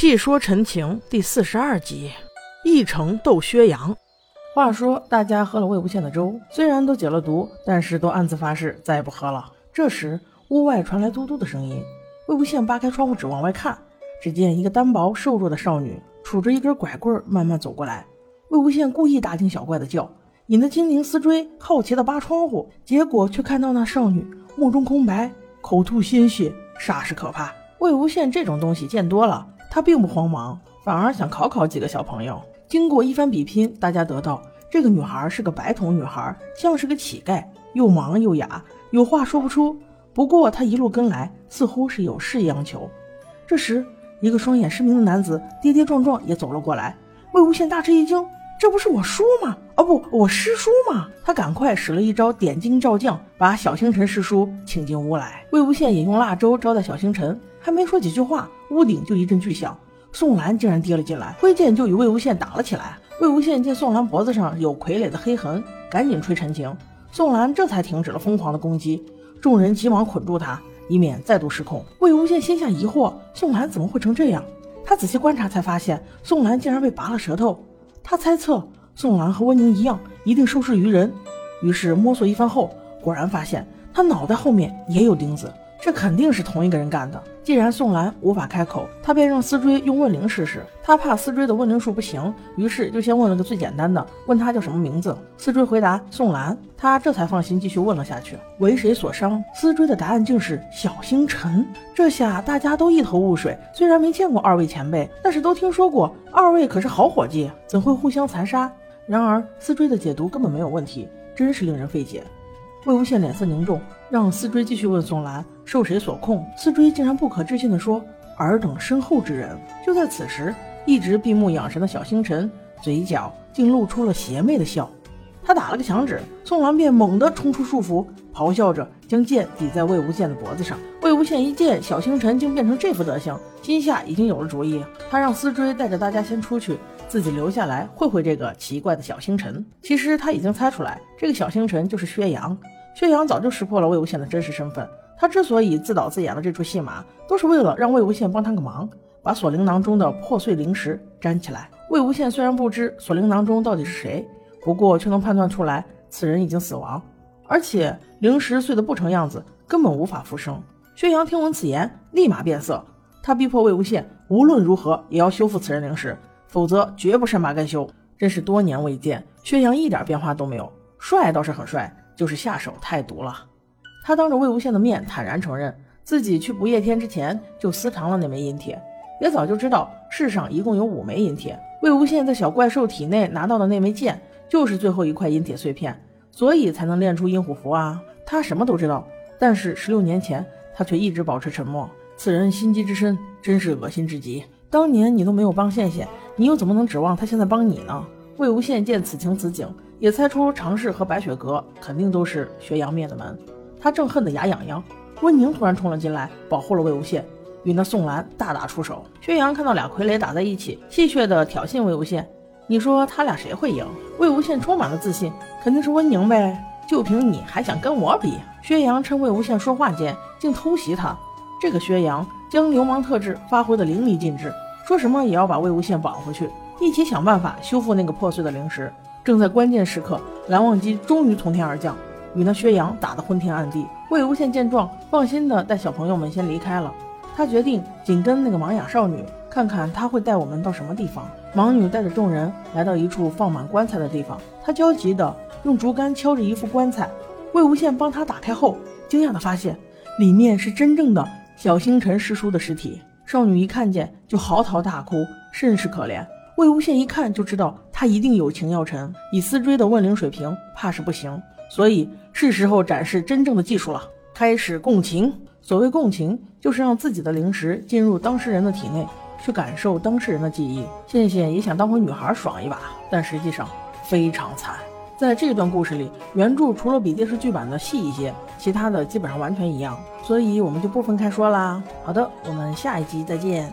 细说陈情第四十二集，一城斗薛洋。话说大家喝了魏无羡的粥，虽然都解了毒，但是都暗自发誓再也不喝了。这时屋外传来嘟嘟的声音，魏无羡扒开窗户纸往外看，只见一个单薄瘦弱的少女杵着一根拐棍慢慢走过来。魏无羡故意大惊小怪的叫，引得金陵思追好奇的扒窗户，结果却看到那少女目中空白，口吐鲜血，煞是可怕。魏无羡这种东西见多了。他并不慌忙，反而想考考几个小朋友。经过一番比拼，大家得到这个女孩是个白头女孩，像是个乞丐，又盲又哑，有话说不出。不过她一路跟来，似乎是有事央求。这时，一个双眼失明的男子跌跌撞撞也走了过来。魏无羡大吃一惊：“这不是我叔吗？哦不，我师叔吗？”他赶快使了一招点睛照将，把小星辰师叔请进屋来。魏无羡也用蜡粥招待小星辰。还没说几句话，屋顶就一阵巨响，宋兰竟然跌了进来，挥剑就与魏无羡打了起来。魏无羡见宋兰脖子上有傀儡的黑痕，赶紧吹陈情，宋兰这才停止了疯狂的攻击。众人急忙捆住他，以免再度失控。魏无羡心下疑惑：宋兰怎么会成这样？他仔细观察才发现，宋兰竟然被拔了舌头。他猜测宋兰和温宁一样，一定受制于人。于是摸索一番后，果然发现他脑袋后面也有钉子。这肯定是同一个人干的。既然宋兰无法开口，他便让思追用问灵试试。他怕思追的问灵术不行，于是就先问了个最简单的，问他叫什么名字。思追回答宋兰，他这才放心继续问了下去。为谁所伤？思追的答案竟是小星辰。这下大家都一头雾水。虽然没见过二位前辈，但是都听说过二位可是好伙计，怎会互相残杀？然而思追的解读根本没有问题，真是令人费解。魏无羡脸色凝重，让思追继续问宋兰。受谁所控？思追竟然不可置信地说：“尔等身后之人。”就在此时，一直闭目养神的小星辰嘴角竟露出了邪魅的笑。他打了个响指，宋兰便猛地冲出束缚，咆哮着将剑抵在魏无羡的脖子上。魏无羡一见小星辰竟变成这副德行，心下已经有了主意。他让思追带着大家先出去，自己留下来会会这个奇怪的小星辰。其实他已经猜出来，这个小星辰就是薛洋。薛洋早就识破了魏无羡的真实身份。他之所以自导自演了这出戏码，都是为了让魏无羡帮他个忙，把锁灵囊中的破碎灵石粘起来。魏无羡虽然不知锁灵囊中到底是谁，不过却能判断出来此人已经死亡，而且灵石碎得不成样子，根本无法复生。薛洋听闻此言，立马变色，他逼迫魏无羡无论如何也要修复此人灵石，否则绝不善罢甘休。真是多年未见，薛洋一点变化都没有，帅倒是很帅，就是下手太毒了。他当着魏无羡的面坦然承认，自己去不夜天之前就私藏了那枚银铁，也早就知道世上一共有五枚银铁。魏无羡在小怪兽体内拿到的那枚剑，就是最后一块阴铁碎片，所以才能练出阴虎符啊。他什么都知道，但是十六年前他却一直保持沉默。此人心机之深，真是恶心至极。当年你都没有帮羡羡，你又怎么能指望他现在帮你呢？魏无羡见此情此景，也猜出常氏和白雪阁肯定都是薛洋灭的门。他正恨得牙痒痒，温宁突然冲了进来，保护了魏无羡，与那宋兰大打出手。薛洋看到俩傀儡打在一起，戏谑地挑衅魏无羡：“你说他俩谁会赢？”魏无羡充满了自信：“肯定是温宁呗，就凭你还想跟我比？”薛洋趁魏无羡说话间，竟偷袭他。这个薛洋将流氓特质发挥得淋漓尽致，说什么也要把魏无羡绑回去，一起想办法修复那个破碎的灵石。正在关键时刻，蓝忘机终于从天而降。与那薛洋打得昏天暗地，魏无羡见状，放心的带小朋友们先离开了。他决定紧跟那个盲哑少女，看看他会带我们到什么地方。盲女带着众人来到一处放满棺材的地方，她焦急的用竹竿敲着一副棺材。魏无羡帮她打开后，惊讶的发现里面是真正的小星辰师叔的尸体。少女一看见就嚎啕大哭，甚是可怜。魏无羡一看就知道他一定有情要沉，以思追的问灵水平，怕是不行。所以是时候展示真正的技术了，开始共情。所谓共情，就是让自己的灵石进入当事人的体内，去感受当事人的记忆。羡羡也想当回女孩爽一把，但实际上非常惨。在这段故事里，原著除了比电视剧版的细一些，其他的基本上完全一样，所以我们就不分开说啦。好的，我们下一集再见。